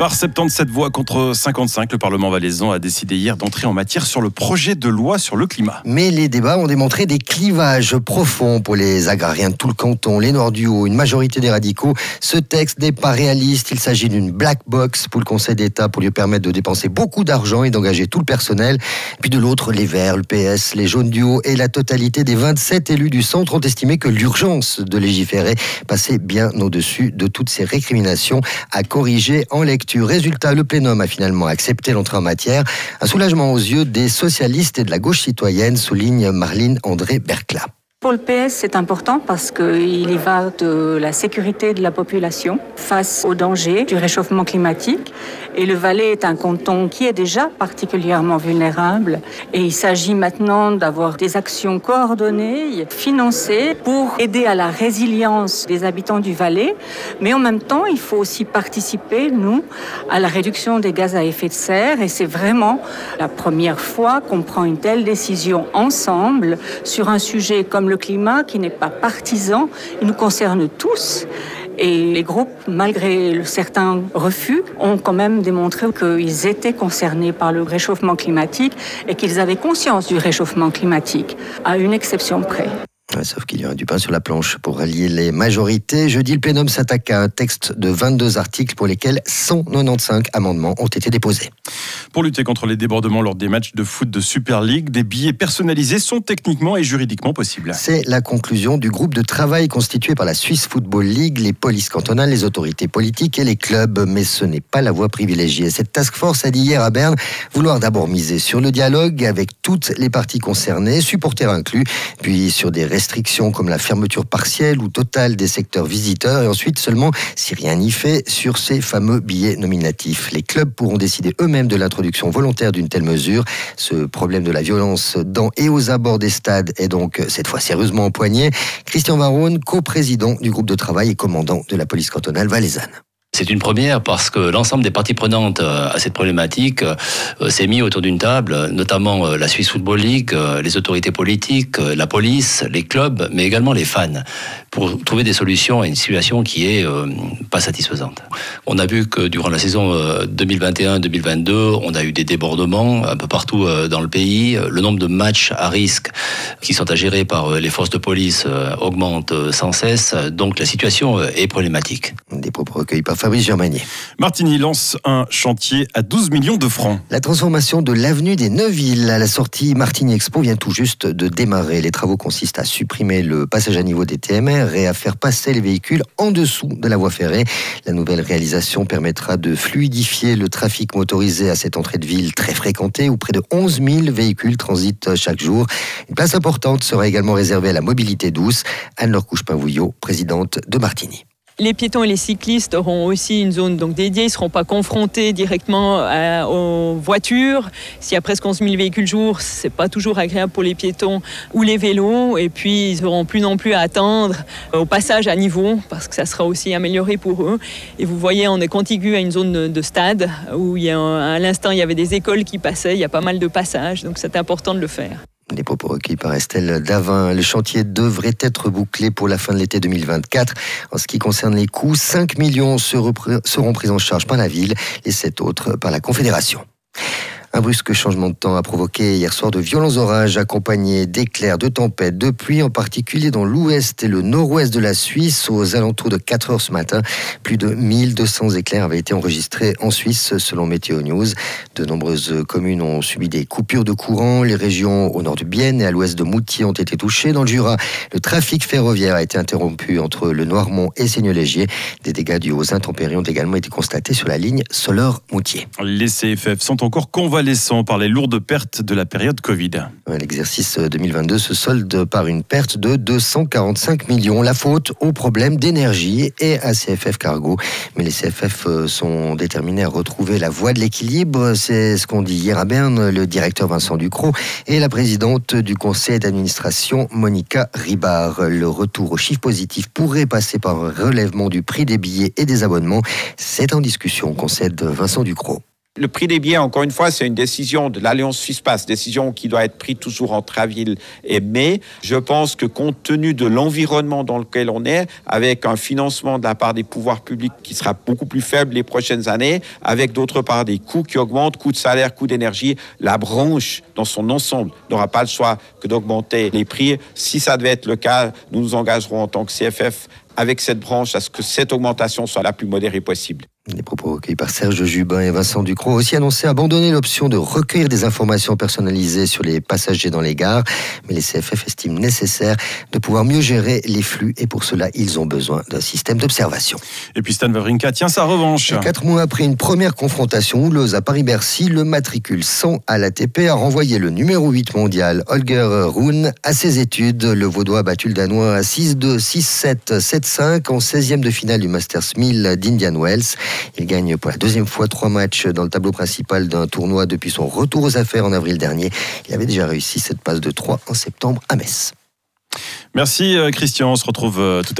Par 77 voix contre 55, le Parlement valaisan a décidé hier d'entrer en matière sur le projet de loi sur le climat. Mais les débats ont démontré des clivages profonds pour les agrariens de tout le canton, les Noirs du Haut, une majorité des radicaux. Ce texte n'est pas réaliste. Il s'agit d'une black box pour le Conseil d'État pour lui permettre de dépenser beaucoup d'argent et d'engager tout le personnel. Puis de l'autre, les Verts, le PS, les Jaunes du Haut et la totalité des 27 élus du centre ont estimé que l'urgence de légiférer passait bien au-dessus de toutes ces récriminations à corriger en lecture. Résultat, le plénum a finalement accepté l'entrée en matière. Un soulagement aux yeux des socialistes et de la gauche citoyenne, souligne Marlene André Bercla. Pour le PS, c'est important parce qu'il y va de la sécurité de la population face aux dangers du réchauffement climatique. Et le Valais est un canton qui est déjà particulièrement vulnérable. Et il s'agit maintenant d'avoir des actions coordonnées, financées pour aider à la résilience des habitants du Valais. Mais en même temps, il faut aussi participer, nous, à la réduction des gaz à effet de serre. Et c'est vraiment la première fois qu'on prend une telle décision ensemble sur un sujet comme le climat qui n'est pas partisan, il nous concerne tous. Et les groupes, malgré certains refus, ont quand même démontré qu'ils étaient concernés par le réchauffement climatique et qu'ils avaient conscience du réchauffement climatique, à une exception près sauf qu'il y aura du pain sur la planche pour rallier les majorités. Jeudi, le plénum s'attaque à un texte de 22 articles pour lesquels 195 amendements ont été déposés. Pour lutter contre les débordements lors des matchs de foot de Super League, des billets personnalisés sont techniquement et juridiquement possibles. C'est la conclusion du groupe de travail constitué par la Swiss Football League, les polices cantonales, les autorités politiques et les clubs. Mais ce n'est pas la voie privilégiée. Cette task force a dit hier à Berne vouloir d'abord miser sur le dialogue avec toutes les parties concernées, supporters inclus, puis sur des restrictions comme la fermeture partielle ou totale des secteurs visiteurs et ensuite seulement, si rien n'y fait, sur ces fameux billets nominatifs. Les clubs pourront décider eux-mêmes de l'introduction volontaire d'une telle mesure. Ce problème de la violence dans et aux abords des stades est donc cette fois sérieusement empoigné. Christian Varone, co-président du groupe de travail et commandant de la police cantonale valaisanne. C'est une première parce que l'ensemble des parties prenantes euh, à cette problématique euh, s'est mis autour d'une table, notamment euh, la Swiss Football League, les autorités politiques, la police, les clubs, mais également les fans, pour trouver des solutions à une situation qui est pas satisfaisante. On a vu que durant la saison 2021-2022, on a eu des débordements un peu partout dans le pays. Le nombre de matchs à risque qui sont à gérer par les forces de police augmente sans cesse. Donc la situation est problématique. Des propos recueillis par Fabrice Germanier. Martini lance un chantier à 12 millions de francs. La transformation de l'avenue des Neuville à la sortie Martini Expo vient tout juste de démarrer. Les travaux consistent à supprimer le passage à niveau des TMR et à faire passer les véhicules en dessous de la voie ferrée. La nouvelle réalisation permettra de fluidifier le trafic motorisé à cette entrée de ville très fréquentée où près de 11 000 véhicules transitent chaque jour. Une place importante sera également réservée à la mobilité douce. Anne-Laure Couche-Pinvouillot, présidente de Martini. Les piétons et les cyclistes auront aussi une zone donc dédiée, ils ne seront pas confrontés directement aux voitures. S'il y a presque 11 000 véhicules jour, c'est pas toujours agréable pour les piétons ou les vélos. Et puis, ils n'auront plus non plus à attendre au passage à niveau, parce que ça sera aussi amélioré pour eux. Et vous voyez, on est contigu à une zone de stade où il y a, à l'instant, il y avait des écoles qui passaient, il y a pas mal de passages, donc c'est important de le faire. Les propos recueillis par Estelle Davin. Le chantier devrait être bouclé pour la fin de l'été 2024. En ce qui concerne les coûts, 5 millions seront pris en charge par la ville et 7 autres par la Confédération. Un brusque changement de temps a provoqué hier soir de violents orages accompagnés d'éclairs, de tempêtes, de pluie, en particulier dans l'ouest et le nord-ouest de la Suisse aux alentours de 4 heures ce matin. Plus de 1200 éclairs avaient été enregistrés en Suisse selon Météo News. De nombreuses communes ont subi des coupures de courant. Les régions au nord de Bienne et à l'ouest de Moutier ont été touchées. Dans le Jura, le trafic ferroviaire a été interrompu entre le Noirmont et Seigneur-Légier. Des dégâts dus aux intempéries ont également été constatés sur la ligne Soleure-Moutier. Les CFF sont encore convaincus par les lourdes pertes de la période Covid. L'exercice 2022 se solde par une perte de 245 millions. La faute au problème d'énergie et à CFF Cargo. Mais les CFF euh, sont déterminés à retrouver la voie de l'équilibre. C'est ce qu'on dit hier à Berne, le directeur Vincent Ducrot et la présidente du conseil d'administration Monica Ribard. Le retour au chiffre positif pourrait passer par un relèvement du prix des billets et des abonnements. C'est en discussion, concède Vincent Ducrot. Le prix des billets, encore une fois, c'est une décision de l'Alliance Suisse-Pass, décision qui doit être prise toujours entre avril et mai. Je pense que compte tenu de l'environnement dans lequel on est, avec un financement de la part des pouvoirs publics qui sera beaucoup plus faible les prochaines années, avec d'autre part des coûts qui augmentent, coûts de salaire, coûts d'énergie, la branche dans son ensemble n'aura pas le choix que d'augmenter les prix. Si ça devait être le cas, nous nous engagerons en tant que CFF avec cette branche à ce que cette augmentation soit la plus modérée possible. Les propos recueillis par Serge Jubin et Vincent Ducrot ont aussi annoncé abandonner l'option de recueillir des informations personnalisées sur les passagers dans les gares, mais les CFF estiment nécessaire de pouvoir mieux gérer les flux et pour cela, ils ont besoin d'un système d'observation. Et puis Stan Wawrinka tient sa revanche. Quatre mois après une première confrontation houleuse à Paris-Bercy, le matricule 100 à l'ATP a renvoyé le numéro 8 mondial Holger Rune à ses études. Le Vaudois a battu le Danois à 6-2, 6-7, 7-5 en 16e de finale du Masters 1000 d'Indian Wells. Il gagne pour la deuxième fois trois matchs dans le tableau principal d'un tournoi depuis son retour aux affaires en avril dernier. Il avait déjà réussi cette passe de 3 en septembre à Metz. Merci euh, Christian, on se retrouve euh, tout à l'heure.